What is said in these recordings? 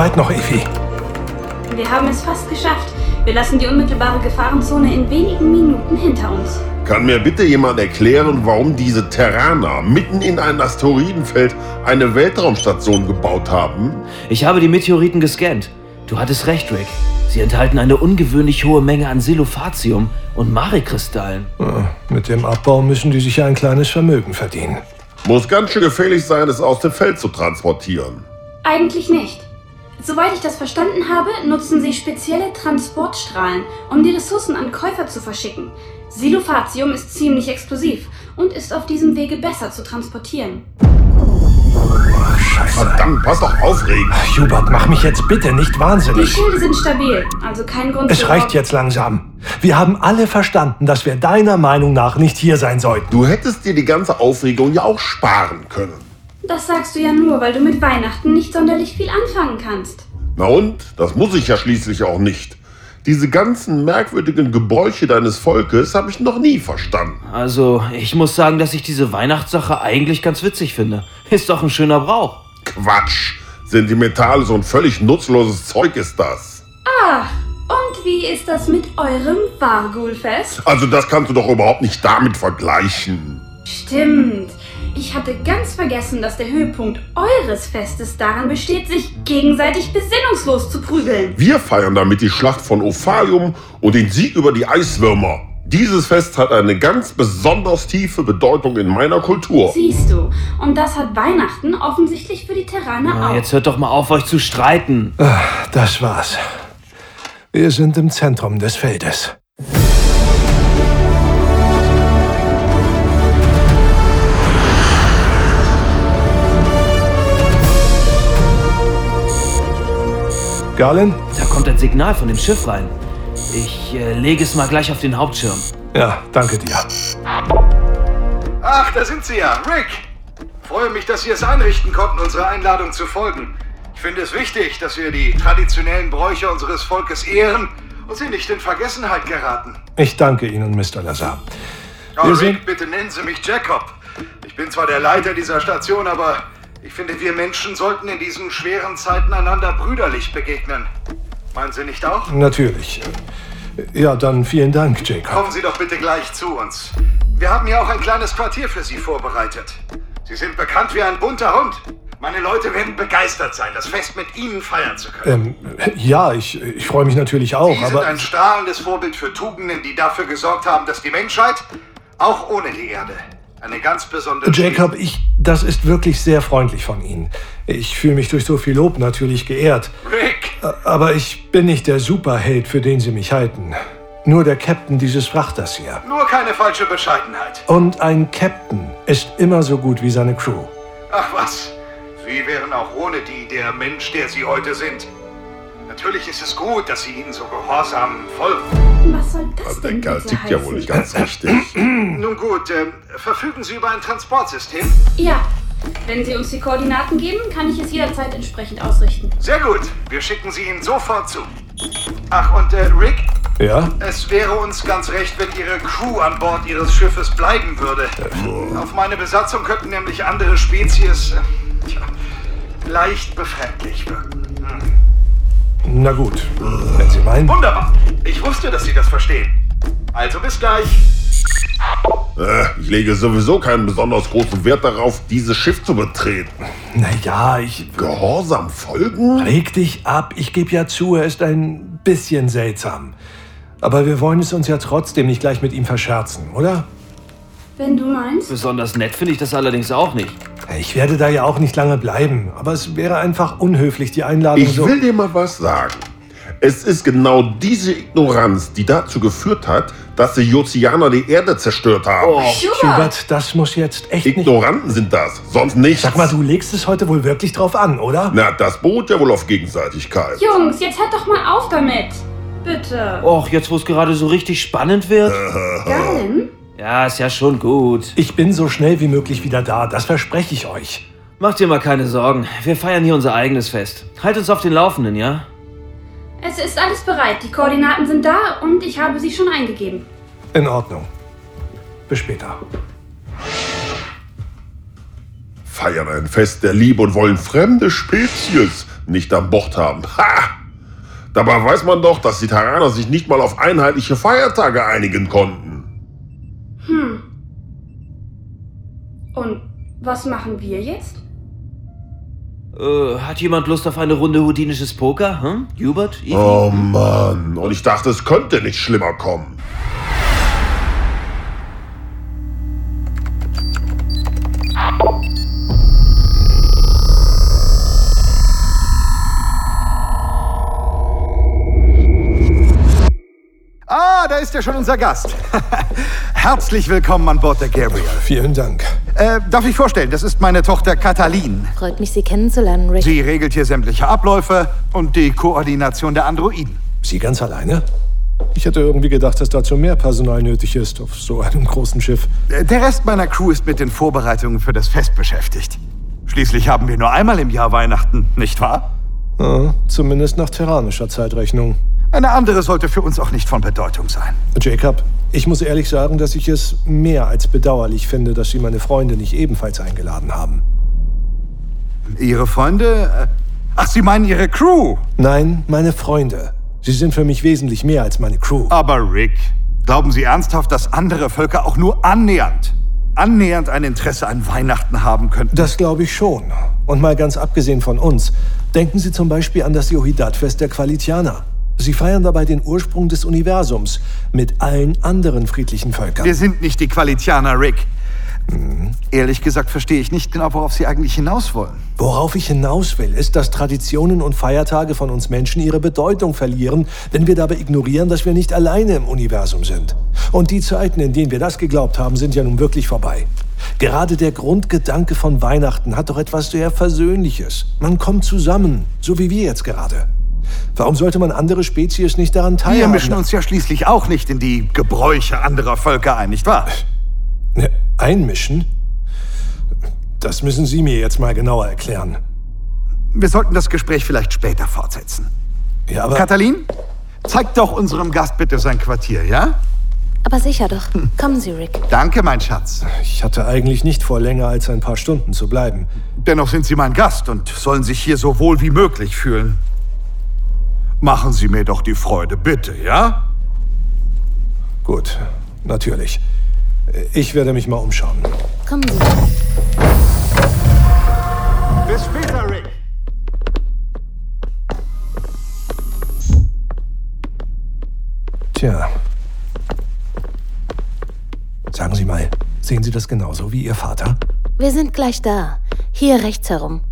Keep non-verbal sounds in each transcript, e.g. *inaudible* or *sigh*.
weit noch, Evi? Wir haben es fast geschafft. Wir lassen die unmittelbare Gefahrenzone in wenigen Minuten hinter uns. Kann mir bitte jemand erklären, warum diese Terraner mitten in ein Asteroidenfeld eine Weltraumstation gebaut haben? Ich habe die Meteoriten gescannt. Du hattest recht, Rick. Sie enthalten eine ungewöhnlich hohe Menge an Silophacium und Marikristallen. Ja, mit dem Abbau müssen die sich ja ein kleines Vermögen verdienen. Muss ganz schön gefährlich sein, es aus dem Feld zu transportieren. Eigentlich nicht. Soweit ich das verstanden habe, nutzen sie spezielle Transportstrahlen, um die Ressourcen an Käufer zu verschicken. Silophacium ist ziemlich explosiv und ist auf diesem Wege besser zu transportieren. Scheiße. Verdammt, pass doch auf, Regen. Hubert, mach mich jetzt bitte nicht Die wahnsinnig. Schilde sind stabil, also kein Grund Es reicht jetzt langsam. Wir haben alle verstanden, dass wir deiner Meinung nach nicht hier sein sollten. Du hättest dir die ganze Aufregung ja auch sparen können. Das sagst du ja nur, weil du mit Weihnachten nicht sonderlich viel anfangen kannst. Na und? Das muss ich ja schließlich auch nicht. Diese ganzen merkwürdigen Gebräuche deines Volkes habe ich noch nie verstanden. Also, ich muss sagen, dass ich diese Weihnachtssache eigentlich ganz witzig finde. Ist doch ein schöner Brauch. Quatsch. Sentimentales und völlig nutzloses Zeug ist das. Ah, und wie ist das mit eurem Wargulfest? Also das kannst du doch überhaupt nicht damit vergleichen. Stimmt. Ich hatte ganz vergessen, dass der Höhepunkt eures Festes daran besteht, sich gegenseitig besinnungslos zu prügeln. Wir feiern damit die Schlacht von Ophalium und den Sieg über die Eiswürmer. Dieses Fest hat eine ganz besonders tiefe Bedeutung in meiner Kultur. Siehst du, und das hat Weihnachten offensichtlich für die Terraner Na, auch. jetzt hört doch mal auf, euch zu streiten. Das war's. Wir sind im Zentrum des Feldes. Garlin? Da kommt ein Signal von dem Schiff rein. Ich äh, lege es mal gleich auf den Hauptschirm. Ja, danke dir. Ach, da sind Sie ja, Rick. Freue mich, dass Sie es einrichten konnten, unserer Einladung zu folgen. Ich finde es wichtig, dass wir die traditionellen Bräuche unseres Volkes ehren und sie nicht in Vergessenheit geraten. Ich danke Ihnen, Mr. Lazar. Oh, Rick, sind- bitte nennen Sie mich Jacob. Ich bin zwar der Leiter dieser Station, aber ich finde, wir Menschen sollten in diesen schweren Zeiten einander brüderlich begegnen. Meinen Sie nicht auch? Natürlich. Ja, dann vielen Dank, Jacob. Kommen Sie doch bitte gleich zu uns. Wir haben hier auch ein kleines Quartier für Sie vorbereitet. Sie sind bekannt wie ein bunter Hund. Meine Leute werden begeistert sein, das Fest mit Ihnen feiern zu können. Ähm, ja, ich, ich freue mich natürlich auch, Sie sind aber ein strahlendes Vorbild für Tugenden, die dafür gesorgt haben, dass die Menschheit, auch ohne die Erde, eine ganz besondere... Jacob, ich, das ist wirklich sehr freundlich von Ihnen. Ich fühle mich durch so viel Lob natürlich geehrt. Rick! Aber ich bin nicht der Superheld, für den Sie mich halten. Nur der Captain dieses Frachters hier. Nur keine falsche Bescheidenheit. Und ein Captain ist immer so gut wie seine Crew. Ach was, Sie wären auch ohne die der Mensch, der Sie heute sind. Natürlich ist es gut, dass Sie ihnen so gehorsam folgen. Was soll das Also der denn Kerl bitte tickt ja wohl nicht ganz richtig. *clears throat* Nun gut, ähm, verfügen Sie über ein Transportsystem? Ja, wenn Sie uns die Koordinaten geben, kann ich es jederzeit entsprechend ausrichten. Sehr gut, wir schicken sie Ihnen sofort zu. Ach, und äh, Rick, Ja? es wäre uns ganz recht, wenn Ihre Crew an Bord Ihres Schiffes bleiben würde. Auf meine Besatzung könnten nämlich andere Spezies äh, tja, leicht befremdlich wirken. Na gut, wenn Sie meinen. Wunderbar, ich wusste, dass Sie das verstehen. Also bis gleich. Äh, ich lege sowieso keinen besonders großen Wert darauf, dieses Schiff zu betreten. Naja, ich. Gehorsam folgen? Reg dich ab, ich gebe ja zu, er ist ein bisschen seltsam. Aber wir wollen es uns ja trotzdem nicht gleich mit ihm verscherzen, oder? Wenn du meinst. Besonders nett finde ich das allerdings auch nicht. Ich werde da ja auch nicht lange bleiben, aber es wäre einfach unhöflich, die Einladung Ich so. will dir mal was sagen. Es ist genau diese Ignoranz, die dazu geführt hat, dass die Jozianer die Erde zerstört haben. Oh, Hubert, das muss jetzt echt nicht. Ignoranten sind das, sonst nichts. Sag mal, du legst es heute wohl wirklich drauf an, oder? Na, das beruht ja wohl auf Gegenseitigkeit. Jungs, jetzt hört doch mal auf damit. Bitte. Och, jetzt wo es gerade so richtig spannend wird. Garlin? Ja, ist ja schon gut. Ich bin so schnell wie möglich wieder da, das verspreche ich euch. Macht dir mal keine Sorgen. Wir feiern hier unser eigenes Fest. Halt uns auf den Laufenden, ja? Es ist alles bereit. Die Koordinaten sind da und ich habe sie schon eingegeben. In Ordnung. Bis später. feiern ein Fest der Liebe und wollen fremde Spezies nicht an Bord haben. Ha! Dabei weiß man doch, dass die Terraner sich nicht mal auf einheitliche Feiertage einigen konnten. Hm. Und was machen wir jetzt? Äh, hat jemand Lust auf eine Runde houdinisches Poker? Hm? Hubert? Evie? Oh Mann, und ich dachte, es könnte nicht schlimmer kommen. Ist ja schon unser Gast. *laughs* Herzlich willkommen an Bord der Gabriel. Vielen Dank. Äh, darf ich vorstellen, das ist meine Tochter Katalin. Freut mich, Sie kennenzulernen, Rick. Sie regelt hier sämtliche Abläufe und die Koordination der Androiden. Sie ganz alleine? Ich hätte irgendwie gedacht, dass dazu mehr Personal nötig ist auf so einem großen Schiff. Äh, Der Rest meiner Crew ist mit den Vorbereitungen für das Fest beschäftigt. Schließlich haben wir nur einmal im Jahr Weihnachten, nicht wahr? Ah, zumindest nach terranischer Zeitrechnung. Eine andere sollte für uns auch nicht von Bedeutung sein. Jacob, ich muss ehrlich sagen, dass ich es mehr als bedauerlich finde, dass Sie meine Freunde nicht ebenfalls eingeladen haben. Ihre Freunde? Ach, Sie meinen Ihre Crew? Nein, meine Freunde. Sie sind für mich wesentlich mehr als meine Crew. Aber Rick, glauben Sie ernsthaft, dass andere Völker auch nur annähernd, annähernd ein Interesse an Weihnachten haben könnten? Das glaube ich schon. Und mal ganz abgesehen von uns, denken Sie zum Beispiel an das Yohidat-Fest der Qualitianer. Sie feiern dabei den Ursprung des Universums mit allen anderen friedlichen Völkern. Wir sind nicht die Qualitianer, Rick. Ehrlich gesagt verstehe ich nicht genau, worauf Sie eigentlich hinaus wollen. Worauf ich hinaus will, ist, dass Traditionen und Feiertage von uns Menschen ihre Bedeutung verlieren, wenn wir dabei ignorieren, dass wir nicht alleine im Universum sind. Und die Zeiten, in denen wir das geglaubt haben, sind ja nun wirklich vorbei. Gerade der Grundgedanke von Weihnachten hat doch etwas sehr Versöhnliches. Man kommt zusammen, so wie wir jetzt gerade. Warum sollte man andere Spezies nicht daran Wir teilhaben? mischen uns ja schließlich auch nicht in die Gebräuche anderer Völker ein, nicht wahr? Ne, Einmischen? Das müssen Sie mir jetzt mal genauer erklären. Wir sollten das Gespräch vielleicht später fortsetzen. Ja, aber Katalin, zeig doch unserem Gast bitte sein Quartier, ja? Aber sicher doch. Kommen Sie, Rick. Danke, mein Schatz. ich hatte eigentlich nicht vor, länger als ein paar Stunden zu bleiben. Dennoch sind Sie mein Gast und sollen sich hier so wohl wie möglich fühlen. Machen Sie mir doch die Freude, bitte, ja? Gut, natürlich. Ich werde mich mal umschauen. Kommen Sie. Bis später, Rick. Tja. Sagen Sie mal, sehen Sie das genauso wie Ihr Vater? Wir sind gleich da. Hier rechts herum.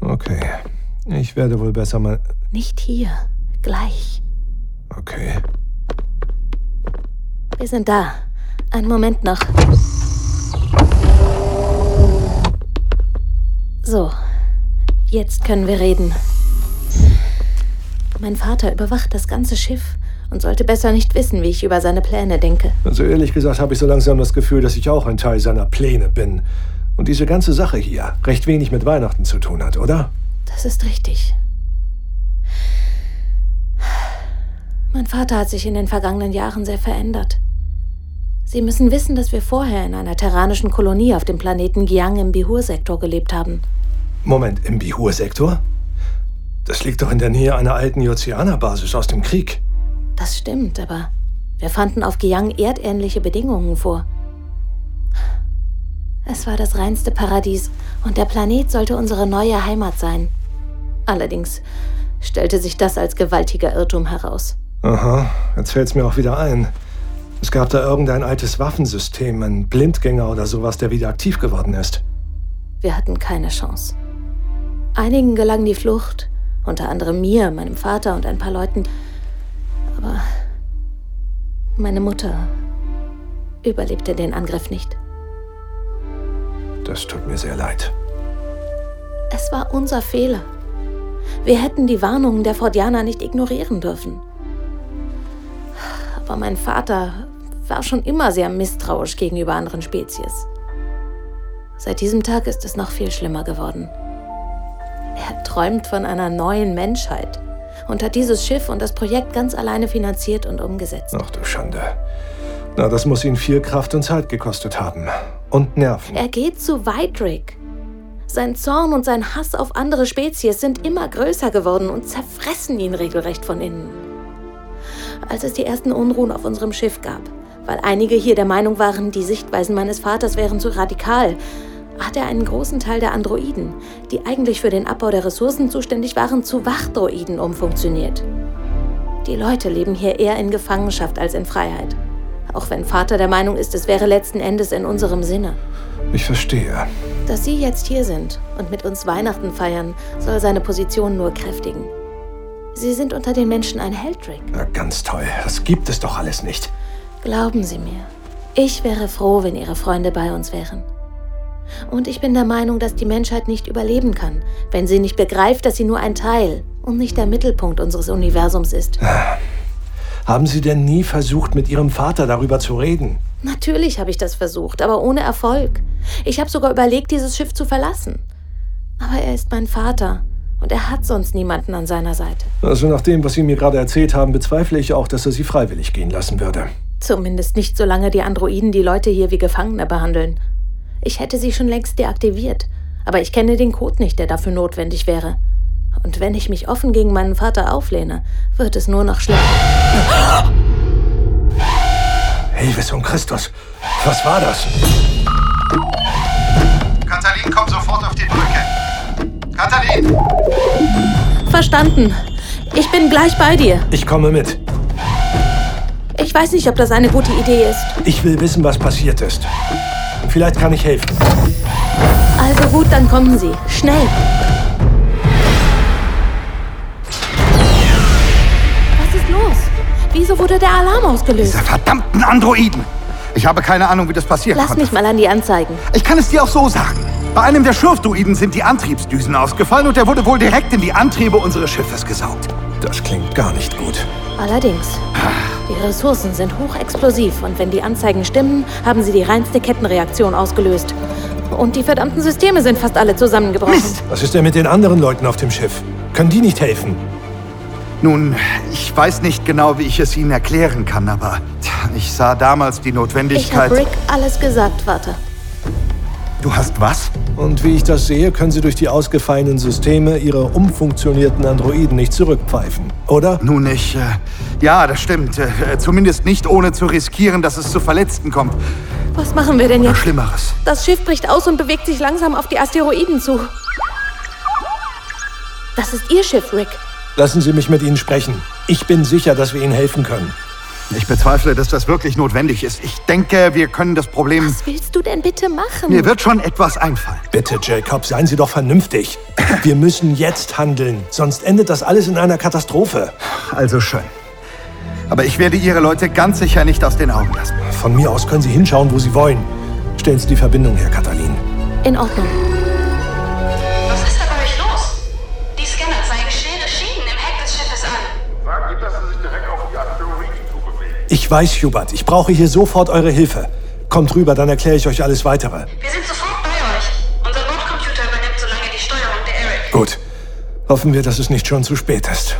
Okay. Ich werde wohl besser mal. Nicht hier. Gleich. Okay. Wir sind da. Einen Moment noch. So. Jetzt können wir reden. Mein Vater überwacht das ganze Schiff und sollte besser nicht wissen, wie ich über seine Pläne denke. Also ehrlich gesagt habe ich so langsam das Gefühl, dass ich auch ein Teil seiner Pläne bin. Und diese ganze Sache hier recht wenig mit Weihnachten zu tun hat, oder? Das ist richtig. Mein Vater hat sich in den vergangenen Jahren sehr verändert. Sie müssen wissen, dass wir vorher in einer terranischen Kolonie auf dem Planeten Giang im Bihur-Sektor gelebt haben. Moment, im Bihur-Sektor? Das liegt doch in der Nähe einer alten Jozianer-Basis aus dem Krieg. Das stimmt, aber wir fanden auf Giang erdähnliche Bedingungen vor. Es war das reinste Paradies und der Planet sollte unsere neue Heimat sein. Allerdings stellte sich das als gewaltiger Irrtum heraus. Aha, jetzt fällt's mir auch wieder ein. Es gab da irgendein altes Waffensystem, ein Blindgänger oder sowas, der wieder aktiv geworden ist. Wir hatten keine Chance. Einigen gelang die Flucht, unter anderem mir, meinem Vater und ein paar Leuten. Aber meine Mutter überlebte den Angriff nicht. Das tut mir sehr leid. Es war unser Fehler. Wir hätten die Warnungen der Fordianer nicht ignorieren dürfen. Aber mein Vater war schon immer sehr misstrauisch gegenüber anderen Spezies. Seit diesem Tag ist es noch viel schlimmer geworden. Er träumt von einer neuen Menschheit und hat dieses Schiff und das Projekt ganz alleine finanziert und umgesetzt. Ach du Schande. Na, das muss ihn viel Kraft und Zeit gekostet haben. Und Nerven. Er geht zu weit, Rick. Sein Zorn und sein Hass auf andere Spezies sind immer größer geworden und zerfressen ihn regelrecht von innen. Als es die ersten Unruhen auf unserem Schiff gab, weil einige hier der Meinung waren, die Sichtweisen meines Vaters wären zu radikal, hat er einen großen Teil der Androiden, die eigentlich für den Abbau der Ressourcen zuständig waren, zu Wachdroiden umfunktioniert. Die Leute leben hier eher in Gefangenschaft als in Freiheit. Auch wenn Vater der Meinung ist, es wäre letzten Endes in unserem Sinne. Ich verstehe. Dass Sie jetzt hier sind und mit uns Weihnachten feiern, soll seine Position nur kräftigen. Sie sind unter den Menschen ein Heldrick. Na, ganz toll. Das gibt es doch alles nicht. Glauben Sie mir, ich wäre froh, wenn Ihre Freunde bei uns wären. Und ich bin der Meinung, dass die Menschheit nicht überleben kann, wenn sie nicht begreift, dass sie nur ein Teil und nicht der Mittelpunkt unseres Universums ist. Haben Sie denn nie versucht, mit Ihrem Vater darüber zu reden? Natürlich habe ich das versucht, aber ohne Erfolg. Ich habe sogar überlegt, dieses Schiff zu verlassen. Aber er ist mein Vater und er hat sonst niemanden an seiner Seite. Also nach dem, was Sie mir gerade erzählt haben, bezweifle ich auch, dass er Sie freiwillig gehen lassen würde. Zumindest nicht, solange die Androiden die Leute hier wie Gefangene behandeln. Ich hätte sie schon längst deaktiviert, aber ich kenne den Code nicht, der dafür notwendig wäre. Und wenn ich mich offen gegen meinen Vater auflehne, wird es nur noch schlimmer. Hilfe um Christus. Was war das? Katalin, komm sofort auf die Brücke. Katalin! Verstanden. Ich bin gleich bei dir. Ich komme mit. Ich weiß nicht, ob das eine gute Idee ist. Ich will wissen, was passiert ist. Vielleicht kann ich helfen. Also gut, dann kommen Sie. Schnell. Was ist los? Wieso wurde der Alarm ausgelöst? Diese verdammten Androiden! Ich habe keine Ahnung, wie das passieren Lass konnte. mich mal an die anzeigen. Ich kann es dir auch so sagen. Bei einem der Schurfdruiden sind die Antriebsdüsen ausgefallen und er wurde wohl direkt in die Antriebe unseres Schiffes gesaugt. Das klingt gar nicht gut. Allerdings. Die Ressourcen sind hochexplosiv und wenn die Anzeigen stimmen, haben sie die reinste Kettenreaktion ausgelöst. Und die verdammten Systeme sind fast alle zusammengebrochen. Mist! Was ist denn mit den anderen Leuten auf dem Schiff? Können die nicht helfen? Nun, ich weiß nicht genau, wie ich es Ihnen erklären kann, aber ich sah damals die Ich habe Notwendigkeit. Rick alles gesagt, Vater. Du hast was? Und wie ich das sehe, können sie durch die ausgefallenen Systeme ihre umfunktionierten Androiden nicht zurückpfeifen, oder? Nun, ich. Äh, ja, das stimmt. Äh, zumindest nicht ohne zu riskieren, dass es zu Verletzten kommt. Was machen wir denn Oder jetzt? Schlimmeres. Das Schiff bricht aus und bewegt sich langsam auf die Asteroiden zu. Das ist Ihr Schiff, Rick. Lassen Sie mich mit Ihnen sprechen. Ich bin sicher, dass wir Ihnen helfen können. Ich bezweifle, dass das wirklich notwendig ist. Ich denke, wir können das Problem. Was willst du denn bitte machen? Mir wird schon etwas einfallen. Bitte, Jacob, seien Sie doch vernünftig. Wir müssen jetzt handeln, sonst endet das alles in einer Katastrophe. Also schön. Aber ich werde Ihre Leute ganz sicher nicht aus den Augen lassen. Von mir aus können Sie hinschauen, wo Sie wollen. Stellen Sie die Verbindung her, Katalin. In Ordnung. Ich weiß, Hubert, ich brauche hier sofort eure Hilfe. Kommt rüber, dann erkläre ich euch alles weitere. Wir sind sofort bei euch. Unser Bordcomputer übernimmt so lange die Steuerung der Eric. Gut. Hoffen wir, dass es nicht schon zu spät ist.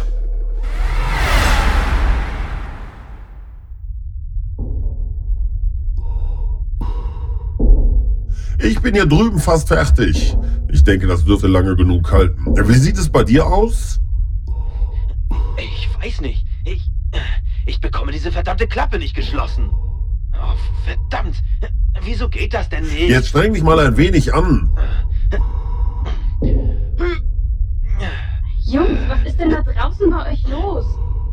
Ich bin hier drüben fast fertig. Ich denke, das dürfte lange genug halten. Wie sieht es bei dir aus? Ich weiß nicht. Ich. Ich bekomme diese verdammte Klappe nicht geschlossen. Oh, verdammt. Wieso geht das denn nicht? Jetzt streng dich mal ein wenig an. Jungs, was ist denn da draußen bei euch los?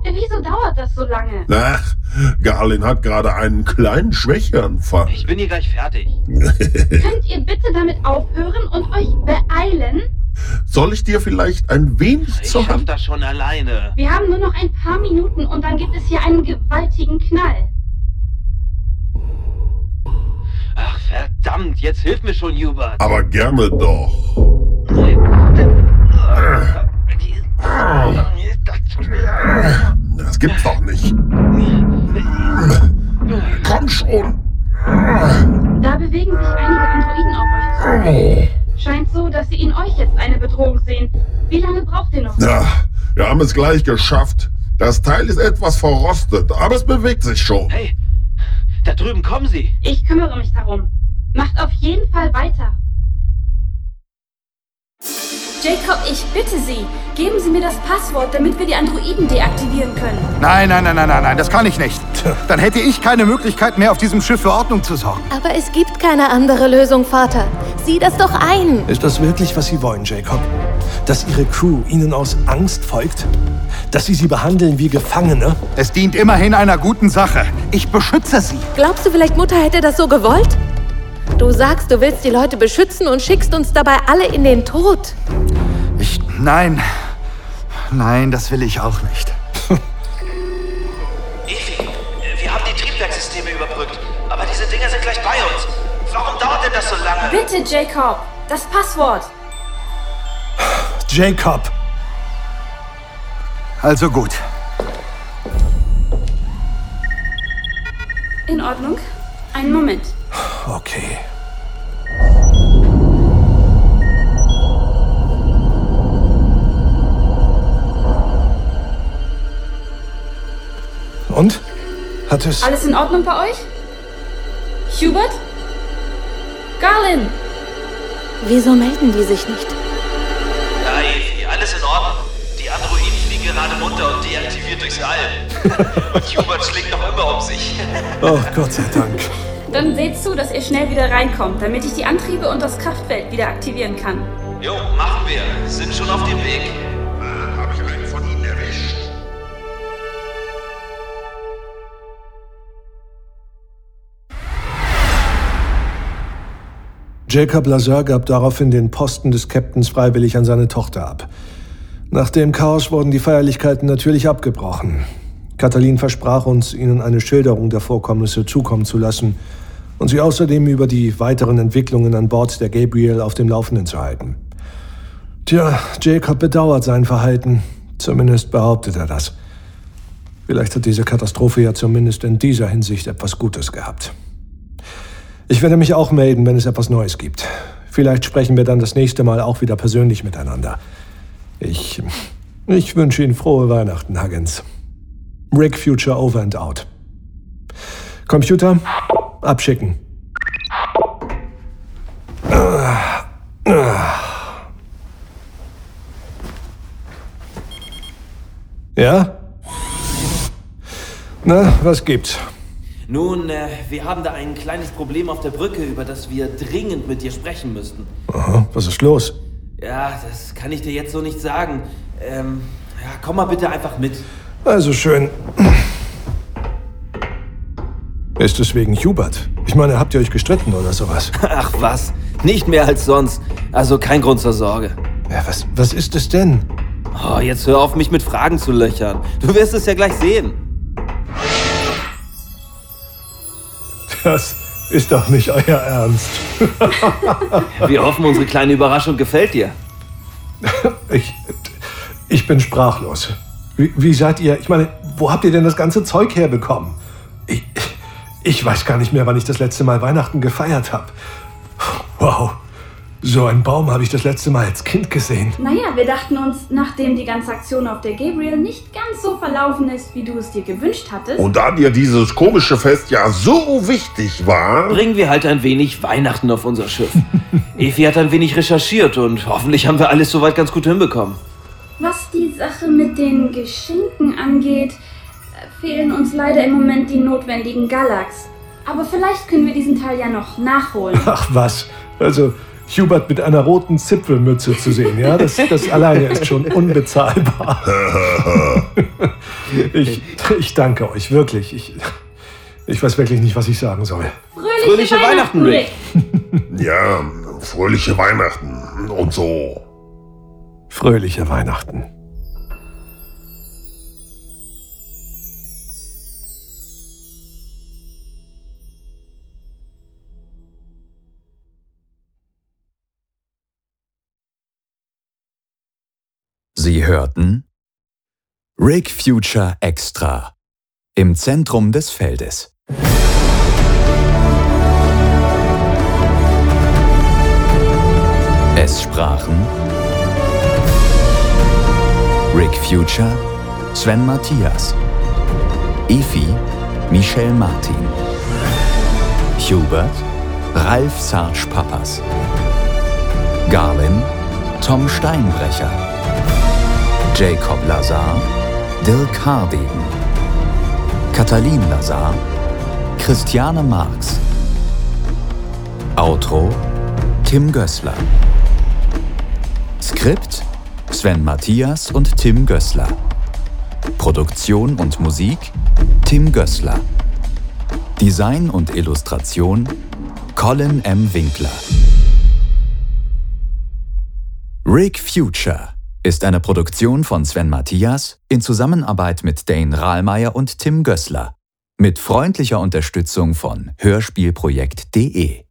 Wieso dauert das so lange? Ach, Garlin hat gerade einen kleinen Schwächeanfall. Ich bin hier gleich fertig. *laughs* Könnt ihr bitte damit aufhören und euch beeilen? Soll ich dir vielleicht ein wenig Ich zur schaff Hand? das schon alleine. Wir haben nur noch ein paar Minuten und dann gibt es hier einen gewaltigen Knall. Ach, verdammt. Jetzt hilf mir schon, Hubert. Aber gerne doch. Das gibt's doch nicht. Komm schon. Da bewegen sich einige Androiden auf euch zu. Scheint so, dass sie in euch jetzt eine Bedrohung sehen. Wie lange braucht ihr noch? Ja, wir haben es gleich geschafft. Das Teil ist etwas verrostet, aber es bewegt sich schon. Hey, da drüben kommen sie. Ich kümmere mich darum. Macht auf jeden Fall weiter. Jacob, ich bitte Sie, geben Sie mir das Passwort, damit wir die Androiden deaktivieren können. Nein, nein, nein, nein, nein, nein, das kann ich nicht. Dann hätte ich keine Möglichkeit mehr, auf diesem Schiff für Ordnung zu sorgen. Aber es gibt keine andere Lösung, Vater. Sieh das doch ein. Ist das wirklich, was Sie wollen, Jacob? Dass Ihre Crew Ihnen aus Angst folgt? Dass Sie sie behandeln wie Gefangene? Es dient immerhin einer guten Sache. Ich beschütze sie. Glaubst du vielleicht, Mutter hätte das so gewollt? Du sagst, du willst die Leute beschützen und schickst uns dabei alle in den Tod. Nein. Nein, das will ich auch nicht. *laughs* Evi, wir haben die Triebwerkssysteme überbrückt, aber diese Dinger sind gleich bei uns. Warum dauert denn das so lange? Bitte, Jacob, das Passwort. Jacob! Also gut. In Ordnung. Einen Moment. Okay. Und? Hat es. Alles in Ordnung bei euch? Hubert? Garlin! Wieso melden die sich nicht? Ja, Evi, alles in Ordnung. Die Androiden fliegen gerade munter und deaktiviert durchs All. *laughs* und Hubert schlägt noch immer um sich. *laughs* Oh, Gott sei Dank. Dann seht zu, dass ihr schnell wieder reinkommt, damit ich die Antriebe und das Kraftfeld wieder aktivieren kann. Jo, machen wir. Sind schon auf dem Weg. Jacob Lazar gab daraufhin den Posten des Captains freiwillig an seine Tochter ab. Nach dem Chaos wurden die Feierlichkeiten natürlich abgebrochen. Katalin versprach uns, ihnen eine Schilderung der Vorkommnisse zukommen zu lassen und sie außerdem über die weiteren Entwicklungen an Bord der Gabriel auf dem Laufenden zu halten. Tja, Jacob bedauert sein Verhalten. Zumindest behauptet er das. Vielleicht hat diese Katastrophe ja zumindest in dieser Hinsicht etwas Gutes gehabt. Ich werde mich auch melden, wenn es etwas Neues gibt. Vielleicht sprechen wir dann das nächste Mal auch wieder persönlich miteinander. Ich, ich wünsche Ihnen frohe Weihnachten, Huggins. Rick Future over and out. Computer, abschicken. Ja? Na, was gibt's? Nun, äh, wir haben da ein kleines Problem auf der Brücke, über das wir dringend mit dir sprechen müssten. Aha, was ist los? Ja, das kann ich dir jetzt so nicht sagen. Ähm, ja, komm mal bitte einfach mit. Also schön. Ist es wegen Hubert? Ich meine, habt ihr euch gestritten oder sowas? *laughs* Ach was, nicht mehr als sonst. Also kein Grund zur Sorge. Ja, was, was ist es denn? Oh, jetzt hör auf, mich mit Fragen zu löchern. Du wirst es ja gleich sehen. Das ist doch nicht euer Ernst. *laughs* Wir hoffen, unsere kleine Überraschung gefällt dir. *laughs* Ich, ich bin sprachlos. Wie, wie seid ihr? Ich meine, wo habt ihr denn das ganze Zeug herbekommen? Ich, ich weiß gar nicht mehr, wann ich das letzte Mal Weihnachten gefeiert habe. Wow, so einen Baum habe ich das letzte Mal als Kind gesehen. Naja, wir dachten uns, nachdem die ganze Aktion auf der Gabriel nicht ganz so verlaufen ist, wie du es dir gewünscht hattest. Und da dir dieses komische Fest ja so wichtig war, Bringen wir halt ein wenig Weihnachten auf unser Schiff. *laughs* Evi hat ein wenig recherchiert und hoffentlich haben wir alles soweit ganz gut hinbekommen. Was die Sache mit den Geschenken angeht, fehlen uns leider im Moment die notwendigen Galax. Aber vielleicht können wir diesen Teil ja noch nachholen. Ach was, also Hubert mit einer roten Zipfelmütze zu sehen, ja, das, das alleine ist schon unbezahlbar. *laughs* ich, ich danke euch, wirklich. Ich, ich weiß wirklich nicht, was ich sagen soll. Fröhliche, Fröhliche Weihnachten, Rick. ja, fröhliche Weihnachten und so. Fröhliche Weihnachten. Sie hörten Rig Future Extra im Zentrum des Feldes. Es sprachen Rick Future, Sven Matthias, Efi, Michel Martin, Hubert, Ralf Sarge Pappas, Garlin, Tom Steinbrecher, Jacob Lazar, Dirk Hardegen, Katalin Lazar, Christiane Marx. Outro Tim Gößler. Skript Sven Matthias und Tim Gößler. Produktion und Musik Tim Gößler. Design und Illustration Colin M. Winkler. Rig Future ist eine Produktion von Sven Matthias in Zusammenarbeit mit Dane Rahlmeier und Tim Gößler mit freundlicher Unterstützung von hörspielprojekt.de.